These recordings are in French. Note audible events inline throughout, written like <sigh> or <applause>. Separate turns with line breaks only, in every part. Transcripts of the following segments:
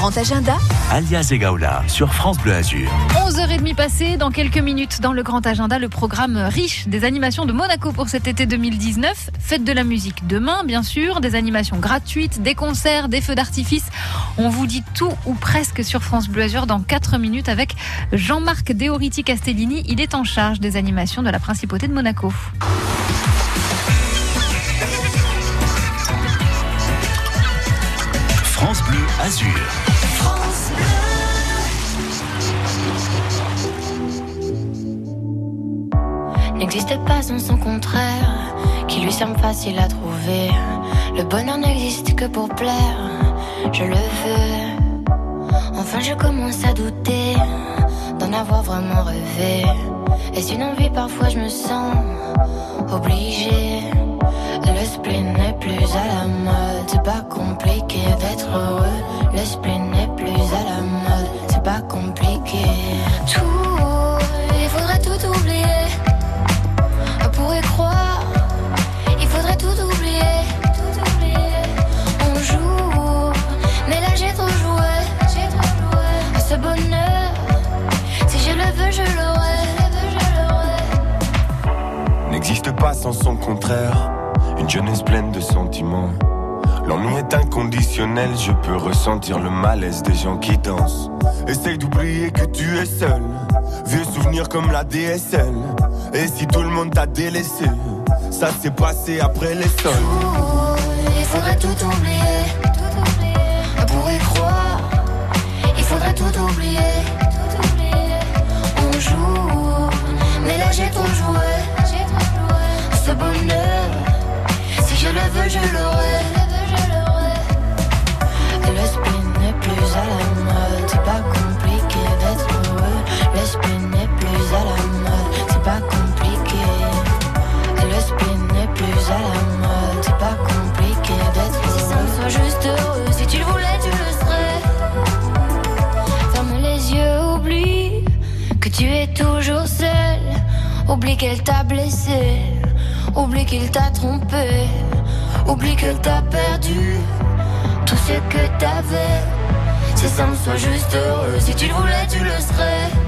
grand agenda
Alias Egaola sur France Bleu Azur.
11h30 passées, dans quelques minutes dans le grand agenda, le programme riche des animations de Monaco pour cet été 2019. Fête de la musique demain, bien sûr, des animations gratuites, des concerts, des feux d'artifice. On vous dit tout ou presque sur France Bleu Azur dans 4 minutes avec Jean-Marc Deoriti Castellini. Il est en charge des animations de la Principauté de Monaco.
N'existe pas sans son contraire, qui lui semble facile à trouver. Le bonheur n'existe que pour plaire, je le veux. Enfin, je commence à douter d'en avoir vraiment rêvé. Est-ce une envie Parfois, je me sens obligée. Le spleen n'est plus à la mode, c'est pas compliqué d'être heureux. Le spleen n'est plus à la mode, c'est pas compliqué. Tout, il faudrait tout oublier. On pourrait croire, il faudrait tout oublier. Tout oublier. On joue, mais là j'ai trop joué. J'ai trop joué. Ce bonheur, si je le veux. Je l'aurai.
n'existe pas sans son contraire. Une jeunesse pleine de sentiments. L'ennui est inconditionnel, je peux ressentir le malaise des gens qui dansent. Essaye d'oublier que tu es seul. Vieux souvenirs comme la DSL. Et si tout le monde t'a délaissé, ça s'est passé après les sols.
Il faudrait tout oublier. Tout oublier. On pourrait croire. Il faudrait tout oublier. Tout oublier. On joue. Mais là j'ai trop joué. Ce bonheur. Je le veux, je l'aurai. Ça me soit juste heureux, si tu le voulais, tu le serais.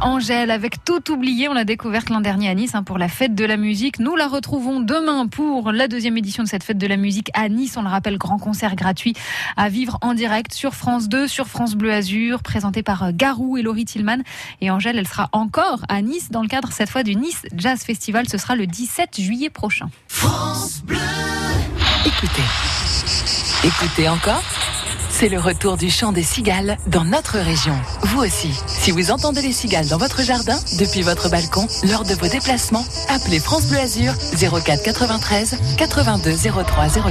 Angèle, avec tout oublié, on l'a découverte l'an dernier à Nice hein, pour la fête de la musique. Nous la retrouvons demain pour la deuxième édition de cette fête de la musique à Nice. On le rappelle, grand concert gratuit à vivre en direct sur France 2, sur France Bleu Azur, présenté par euh, Garou et Laurie Tillman. Et Angèle, elle sera encore à Nice dans le cadre cette fois du Nice Jazz Festival. Ce sera le 17 juillet prochain.
Écoutez. Écoutez encore c'est le retour du chant des cigales dans notre région. Vous aussi, si vous entendez les cigales dans votre jardin, depuis votre balcon, lors de vos déplacements, appelez France Bleu Azur 04 93 82 03 04.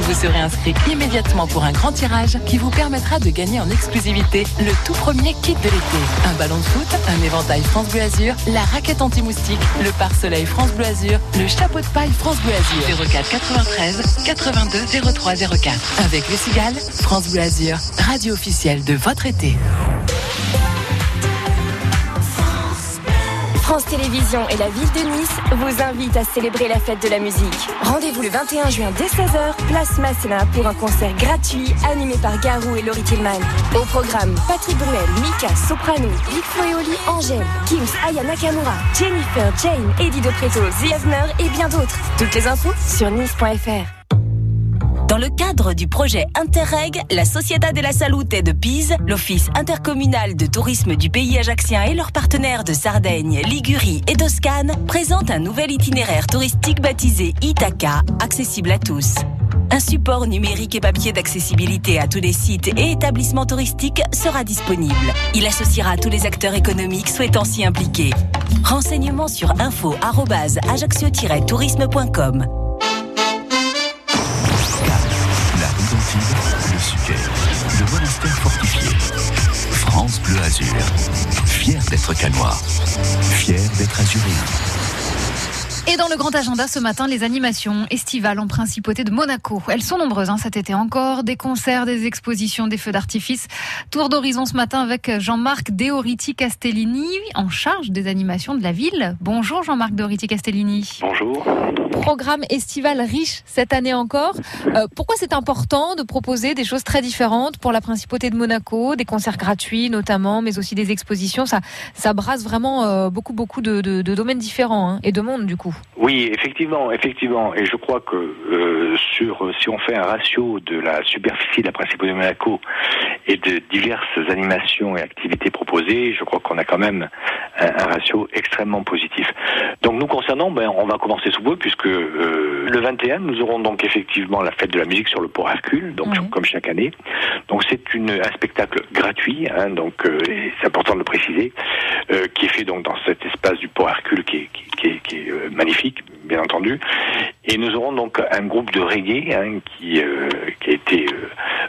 Vous serez inscrit immédiatement pour un grand tirage qui vous permettra de gagner en exclusivité le tout premier kit de l'été. Un ballon de foot, un éventail France Bleu Azur, la raquette anti-moustique, le pare-soleil France Bleu Azur, le chapeau de paille France Bleu Azur. 04 93 82 03 04. Avec les cigales, France Bleu radio officielle de votre été.
France Télévisions et la ville de Nice vous invitent à célébrer la fête de la musique. Rendez-vous le 21 juin dès 16h, place Masséna pour un concert gratuit animé par Garou et Laurie Tillman. Au programme, Patrick Bruel, Mika, Soprano, Big Flo et Oli, Angèle, Kims, Aya Nakamura, Jennifer, Jane, Eddie De Preto, The et bien d'autres. Toutes les infos sur nice.fr.
Dans le cadre du projet Interreg, la Sociedad de la Salute de Pise, l'Office intercommunal de tourisme du pays ajaxien et leurs partenaires de Sardaigne, Ligurie et Toscane présentent un nouvel itinéraire touristique baptisé Ithaca, accessible à tous. Un support numérique et papier d'accessibilité à tous les sites et établissements touristiques sera disponible. Il associera tous les acteurs économiques souhaitant s'y impliquer. Renseignements sur info-ajaccio-tourisme.com.
Azur. Fier d'être canois. Fier d'être azuréen.
Et dans le grand agenda ce matin, les animations estivales en principauté de Monaco. Elles sont nombreuses hein, cet été encore. Des concerts, des expositions, des feux d'artifice. Tour d'horizon ce matin avec Jean-Marc Deoriti Castellini, en charge des animations de la ville. Bonjour Jean-Marc Deoriti Castellini.
Bonjour.
Programme estival riche cette année encore. Euh, pourquoi c'est important de proposer des choses très différentes pour la principauté de Monaco, des concerts gratuits notamment, mais aussi des expositions? Ça, ça brasse vraiment euh, beaucoup, beaucoup de, domaines différents hein, et de monde du coup.
Oui, effectivement, effectivement. Et je crois que euh, sur si on fait un ratio de la superficie de la principauté de Monaco et de diverses animations et activités proposées, je crois qu'on a quand même un, ratio extrêmement positif. Donc nous concernant, ben, on va commencer sous peu puisque euh, le 21, nous aurons donc effectivement la fête de la musique sur le port Hercule, donc comme chaque année. Donc c'est un spectacle gratuit, hein, donc euh, c'est important de le préciser, qui est fait donc dans cet espace du port Hercule qui est, qui est, qui est magnifique, bien entendu. Et nous aurons donc un groupe de reggae hein, qui, euh, qui a été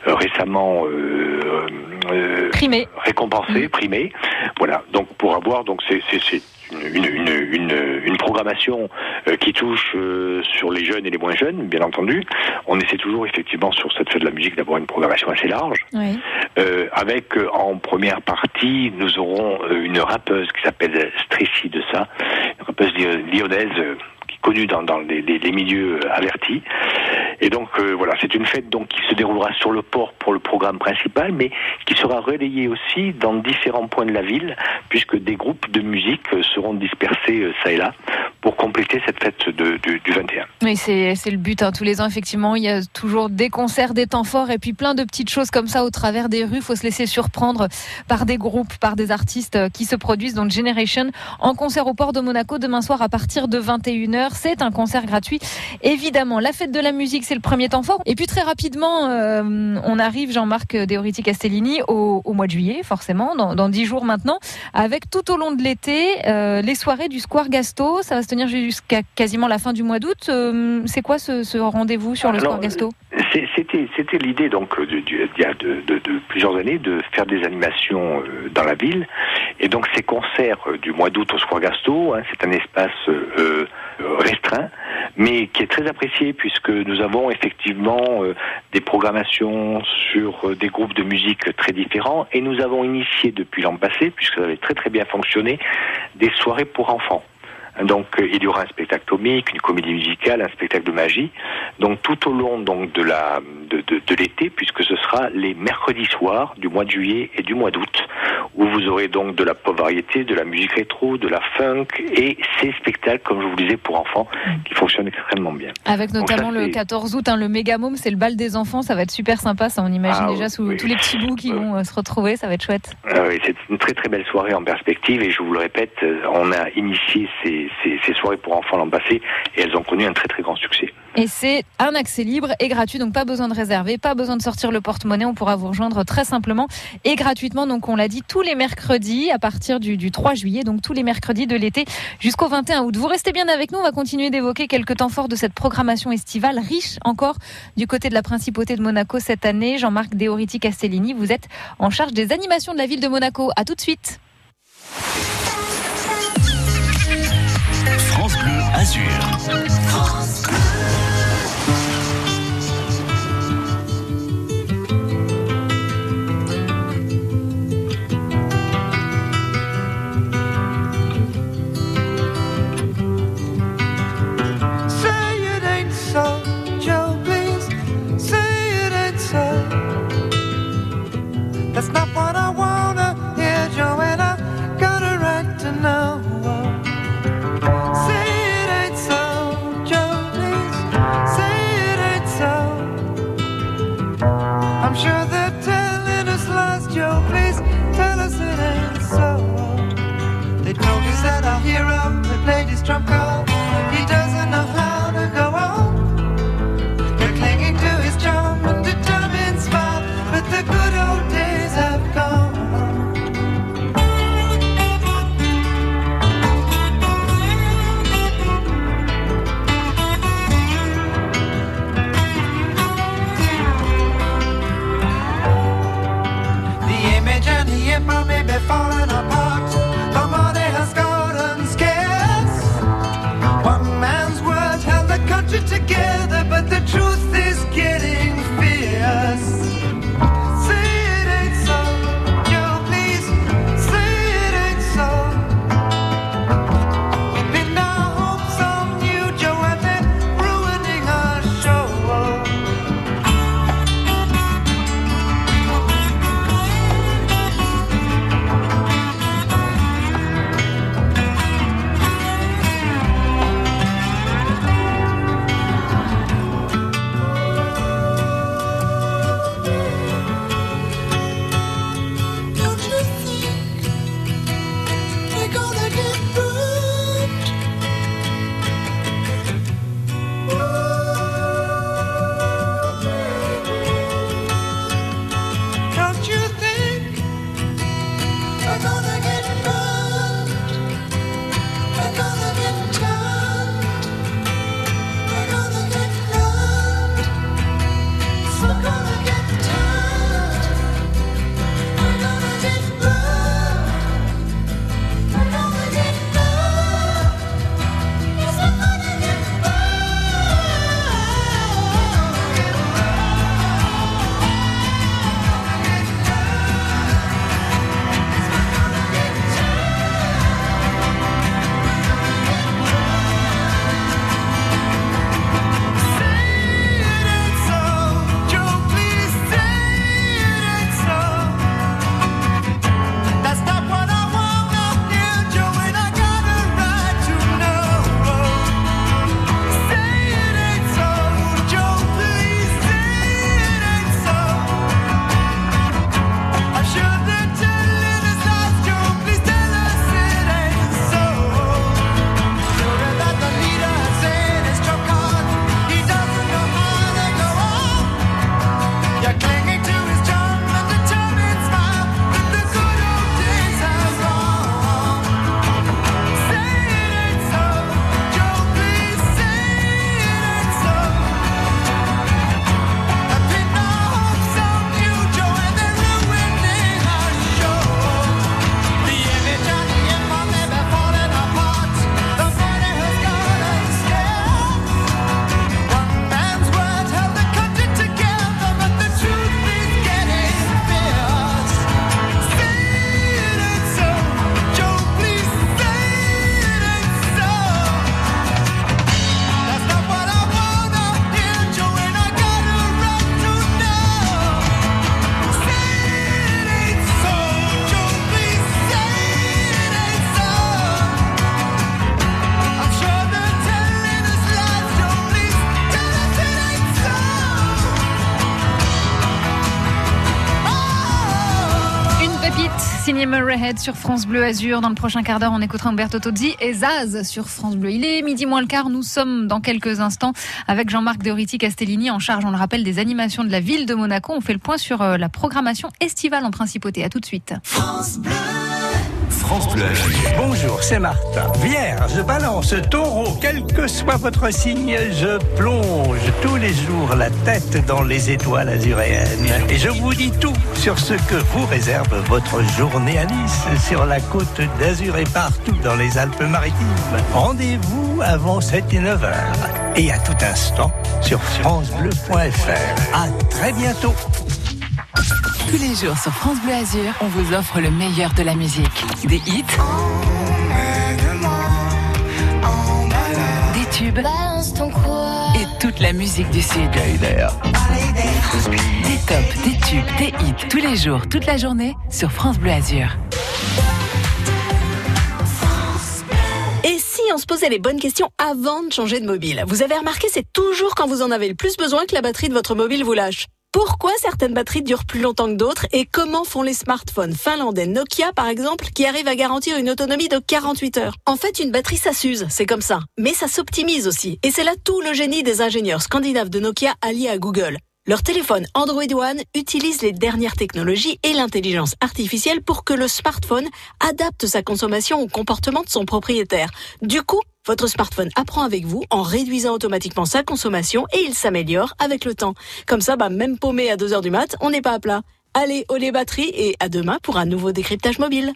euh, récemment
euh, primé.
récompensé, mm. primé. Voilà. Donc pour avoir donc c'est une, une, une, une, programmation qui touche sur les jeunes et les moins jeunes, bien entendu. On essaie toujours effectivement sur cette fête de la musique d'avoir une programmation assez large.
Oui.
avec en première partie, nous aurons une rappeuse qui s'appelle Stressy de ça, une rappeuse lyonnaise connue dans, dans les, les, milieux avertis. Et donc euh, voilà, c'est une fête donc qui se déroulera sur le port pour le programme principal, mais qui sera relayée aussi dans différents points de la ville, puisque des groupes de musique seront dispersés euh, ça et là pour compléter cette fête du 21.
Oui, c'est le but. Hein. Tous les ans, effectivement, il y a toujours des concerts, des temps forts, et puis plein de petites choses comme ça au travers des rues. Il faut se laisser surprendre par des groupes, par des artistes euh, qui se produisent. Donc Generation en concert au port de Monaco demain soir à partir de 21h. C'est un concert gratuit. Évidemment, la fête de la musique, c'est le premier temps fort. Et puis très rapidement, euh, on arrive, Jean-Marc Deoriti Castellini, au, au, mois de juillet, forcément, dans, dix jours maintenant, avec tout au long de l'été euh, les soirées du Square Gasto. Tenir jusqu'à quasiment la fin du mois d'août. Euh, c'est quoi ce, ce rendez-vous sur le Square Gasto
C'était c'était l'idée donc il y a de, de, de, plusieurs années de faire des animations dans la ville et donc ces concerts du mois d'août au Square Gasto, hein, c'est un espace restreint, mais qui est très apprécié puisque nous avons effectivement euh, des programmations sur euh, des groupes de musique très différents et nous avons initié depuis l'an passé, puisque ça avait très très bien fonctionné, des soirées pour enfants. Donc euh, il y aura un spectacle comique, une comédie musicale, un spectacle de magie. Donc tout au long donc de la de, de, de l'été, puisque ce sera les mercredis soirs du mois de juillet et du mois d'août, où vous aurez donc de la pop variété, de la musique rétro, de la funk et ces spectacles, comme je vous le disais, pour enfants, mm. qui fonctionnent extrêmement bien.
Avec notamment le 14 août, hein, le Megamome, c'est le bal des enfants, ça va être super sympa, ça on imagine ah déjà sous tous les petits bouts qui vont euh, se retrouver, ça va être chouette.
Ah oui, c'est une très très belle soirée en perspective et je vous le répète, euh, on a initié ces ces, soirées pour enfants l'an passé et elles ont connu un très très grand succès.
Et c'est un accès libre et gratuit, donc pas besoin de réserver, pas besoin de sortir le porte-monnaie, on pourra vous rejoindre très simplement et gratuitement. Donc on l'a dit tous les mercredis à partir du, du 3 juillet, donc tous les mercredis de l'été jusqu'au 21 août. Vous restez bien avec nous, on va continuer d'évoquer quelques temps forts de cette programmation estivale, riche encore du côté de la principauté de Monaco cette année. Jean-Marc Deoriti Castellini, vous êtes en charge des animations de la ville de Monaco. À tout de suite.
Azur.
Sur France Bleu Azur. Dans le prochain quart d'heure, on écoutera Umberto Tozzi et Zaz sur France Bleu. Il est midi moins le quart. Nous sommes dans quelques instants avec Jean-Marc Doriti Castellini en charge, on le rappelle, des animations de la ville de Monaco. On fait le point sur euh, la programmation estivale en principauté. À tout de suite.
France Bleu. France Bleu
Bonjour, c'est Martin. Vierge, balance, taureau, quel que soit votre signe, je plonge tous les jours la tête dans les étoiles azuréennes. Et je vous dis tout sur ce que vous réserve votre journée à Nice, sur la côte d'Azur et partout dans les Alpes-Maritimes. Rendez-vous avant 7 et 9 heures. Et à tout instant sur FranceBleu.fr. À très bientôt.
Tous les jours sur France Bleu Azur, on vous offre le meilleur de la musique. Des hits. Des tubes. Et toute la musique du Sud. Des tops, des tubes, des hits. Tous les jours, toute la journée sur France Bleu Azur.
Et si on se posait les bonnes questions avant de changer de mobile? Vous avez remarqué, c'est toujours quand vous en avez le plus besoin que la batterie de votre mobile vous lâche. Pourquoi certaines batteries durent plus longtemps que d'autres et comment font les smartphones finlandais Nokia par exemple qui arrivent à garantir une autonomie de 48 heures? En fait, une batterie ça s'use, c'est comme ça. Mais ça s'optimise aussi et c'est là tout le génie des ingénieurs scandinaves de Nokia alliés à Google. Leur téléphone Android One utilise les dernières technologies et l'intelligence artificielle pour que le smartphone adapte sa consommation au comportement de son propriétaire. Du coup, votre smartphone apprend avec vous en réduisant automatiquement sa consommation et il s'améliore avec le temps. Comme ça, bah, même paumé à 2 heures du mat, on n'est pas à plat. Allez, au les batteries et à demain pour un nouveau décryptage mobile.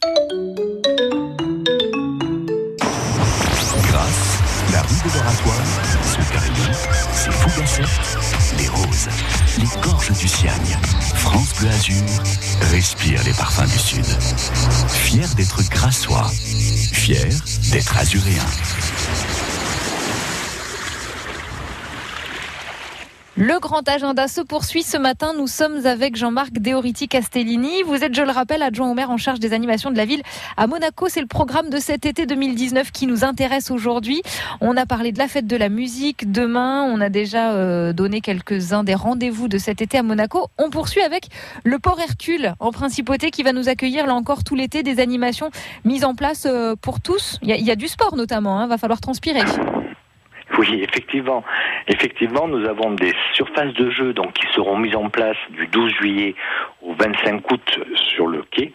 Grâce, la rue de l'Oratoire, son carillon, ses les roses, les gorges du Siagne. France Bleu Azur respire les parfums du Sud. Fier d'être grassois, fier d'être azuréen.
Le grand agenda se poursuit ce matin. Nous sommes avec Jean-Marc Deoriti Castellini. Vous êtes, je le rappelle, adjoint au maire en charge des animations de la ville à Monaco. C'est le programme de cet été 2019 qui nous intéresse aujourd'hui. On a parlé de la fête de la musique demain. On a déjà euh, donné quelques-uns des rendez-vous de cet été à Monaco. On poursuit avec le port Hercule en principauté qui va nous accueillir là encore tout l'été des animations mises en place euh, pour tous. Il y, a, il y a du sport notamment. Hein. Va falloir transpirer.
Oui, effectivement. Effectivement, nous avons des surfaces de jeu donc qui seront mises en place du 12 juillet au 25 août sur le quai.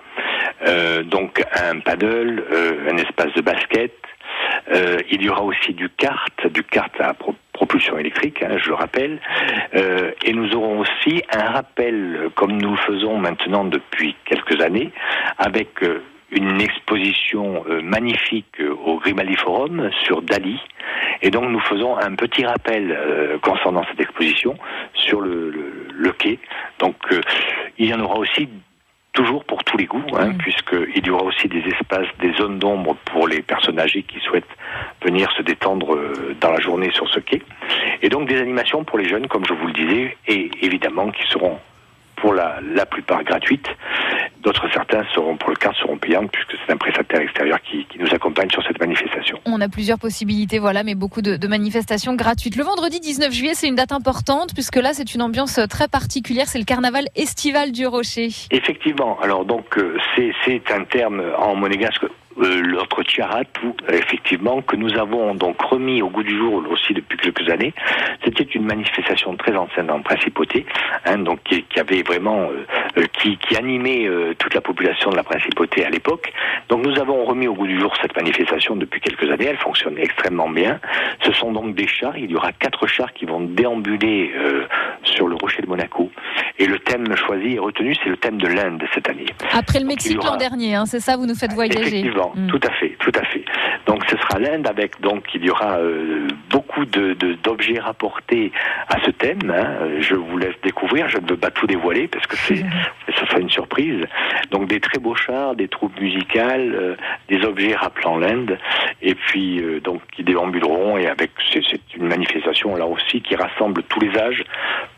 Euh, donc un paddle, euh, un espace de basket. Euh, il y aura aussi du kart, du kart à pro- propulsion électrique, hein, je le rappelle. Et nous aurons aussi un rappel, comme nous le faisons maintenant depuis quelques années, avec une exposition magnifique au Grimaldi Forum sur Dali. Et donc nous faisons un petit rappel euh, concernant cette exposition sur le, le, le quai. Donc euh, il y en aura aussi toujours pour tous les goûts, hein, puisqu'il y aura aussi des espaces, des zones d'ombre pour les personnes âgées qui souhaitent venir se détendre euh, dans la journée sur ce quai. Et donc des animations pour les jeunes, comme je vous le disais, et évidemment qui seront pour la, la plupart gratuites. D'autres certains seront pour le quart seront payantes puisque c'est un prestataire extérieur qui, qui nous accompagne sur cette manifestation.
On a plusieurs possibilités, voilà, mais beaucoup de, de manifestations gratuites. Le vendredi 19 juillet, c'est une date importante puisque là, c'est une ambiance très particulière. C'est le carnaval estival du Rocher.
Effectivement, alors donc euh, c'est un terme en monégasque euh, l'autre tiaratou, effectivement, que nous avons donc remis au goût du jour aussi depuis quelques années. C'était une manifestation très ancienne en principauté, hein, donc qui, avait vraiment euh, euh, qui, animait euh, toute la population de la principauté à l'époque. Donc nous avons remis au goût du jour cette manifestation depuis quelques années. Elle fonctionne extrêmement bien. Ce sont donc des chars. Il y aura quatre chars qui vont déambuler euh, sur le rocher de Monaco. Et le thème choisi et retenu, c'est le thème de l'Inde cette année.
Après le Mexique
aura-
l'an dernier, hein, c'est ça, vous nous faites voyager.
Effectivement,
Mm.
tout à fait, tout à fait. Donc ce sera l'Inde avec donc il y aura euh, beaucoup de de- d'objets rapportés à ce thème. hein. Je vous laisse découvrir. Je ne veux pas tout dévoiler parce que c'est <laughs> ce sera une surprise. Donc des très beaux chars, des troupes musicales, euh, des objets rappelant l'Inde, et puis euh, donc qui déambuleront et avec c'est une manifestation là aussi qui rassemble tous les âges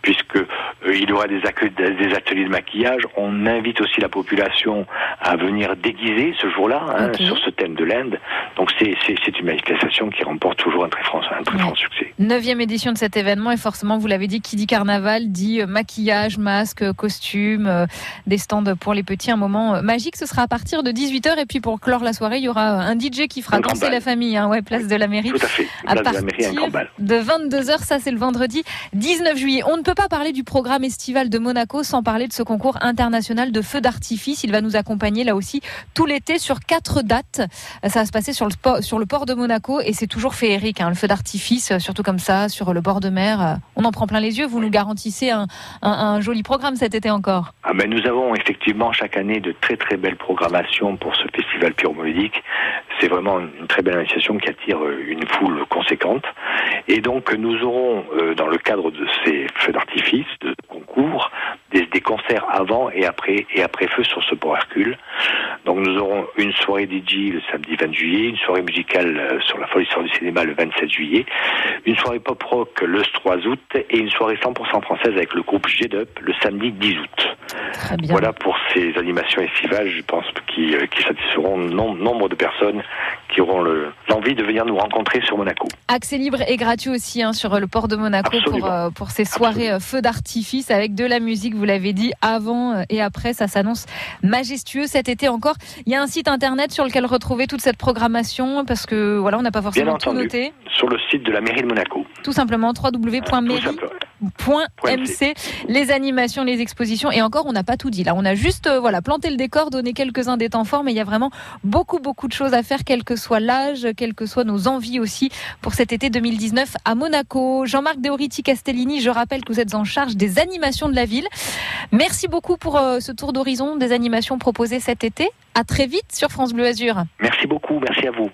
puisque il y aura des, accueils- des ateliers de maquillage. On invite aussi la population à venir déguiser ce jour-là hein,
Ok.
sur ce thème de l'Inde. Donc c'est une manifestation qui remporte toujours un très franc, un très
Ouais.
franc succès.
Neuvième édition de cet événement et forcément, vous l'avez dit, qui dit carnaval dit euh, maquillage, masque, costume, euh, des stands pour les petits. Un moment euh, magique, ce sera à partir de 18h et puis pour clore la soirée, il y aura euh, un DJ qui fera
Un
danser la famille, hein, ouais, place de la mairie.
Tout à fait.
À
Place de la mairie, un
partir
grand bal.
de 22h, ça c'est le vendredi 19 juillet. On ne peut pas parler du programme estival de Monaco sans parler de ce concours international de feux d'artifice. Il va nous accompagner là aussi tout l'été sur quatre dates. Ça va se passer sur le, port- de Monaco et c'est toujours féerique, hein, le feu d'artifice, euh, surtout comme ça, sur le bord de mer. Euh, On en prend plein les yeux. Vous nous garantissez un, joli programme cet été encore.
Ah ben, nous avons effectivement chaque année de très très belles programmations pour ce festival pyromoludique. C'est vraiment une très belle association qui attire euh, une foule conséquente. Et donc nous aurons dans le cadre de ces feux d'artifice, des, des concerts avant et après et après feu sur ce port Hercule. Donc nous aurons une soirée DJ le samedi 20 juillet, une soirée musicale euh, sur la folle histoire du cinéma le 27 juillet, une soirée pop rock le 3 août et une soirée 100% française avec le groupe G-Dup le samedi 10 août.
Très bien.
Voilà pour ces animations estivales, je pense, qui, euh, qui satisferont nom- nombre de personnes qui auront le- l'envie de venir nous rencontrer sur Monaco.
Accès libre et gratuit aussi hein, sur le port de Monaco pour,
Absolument.
euh, pour ces soirées euh, feux d'artifice avec de la musique, vous l'avez dit, avant euh, et après. Ça s'annonce majestueux cet été encore. Il y a un site internet sur lequel retrouver toute cette programmation parce que voilà, on n'a pas forcément tout noté.
sur le site de la mairie de Monaco.
Tout simplement www.mairie.mc. Les animations, les expositions et encore, on n'a pas tout dit. Là, on a juste euh, voilà planté le décor, donné quelques-uns des temps forts, mais il y a vraiment beaucoup beaucoup de choses à faire, quel que soit l'âge, quelles que soient nos envies aussi pour cet été 2019 à Monaco. Jean-Marc Deoriti Castellini, je rappelle que vous êtes en charge des animations de la ville. Merci beaucoup pour euh, ce tour d'horizon des animations proposées cet été. À très vite sur France Bleu Azur.
Merci beaucoup, merci à vous.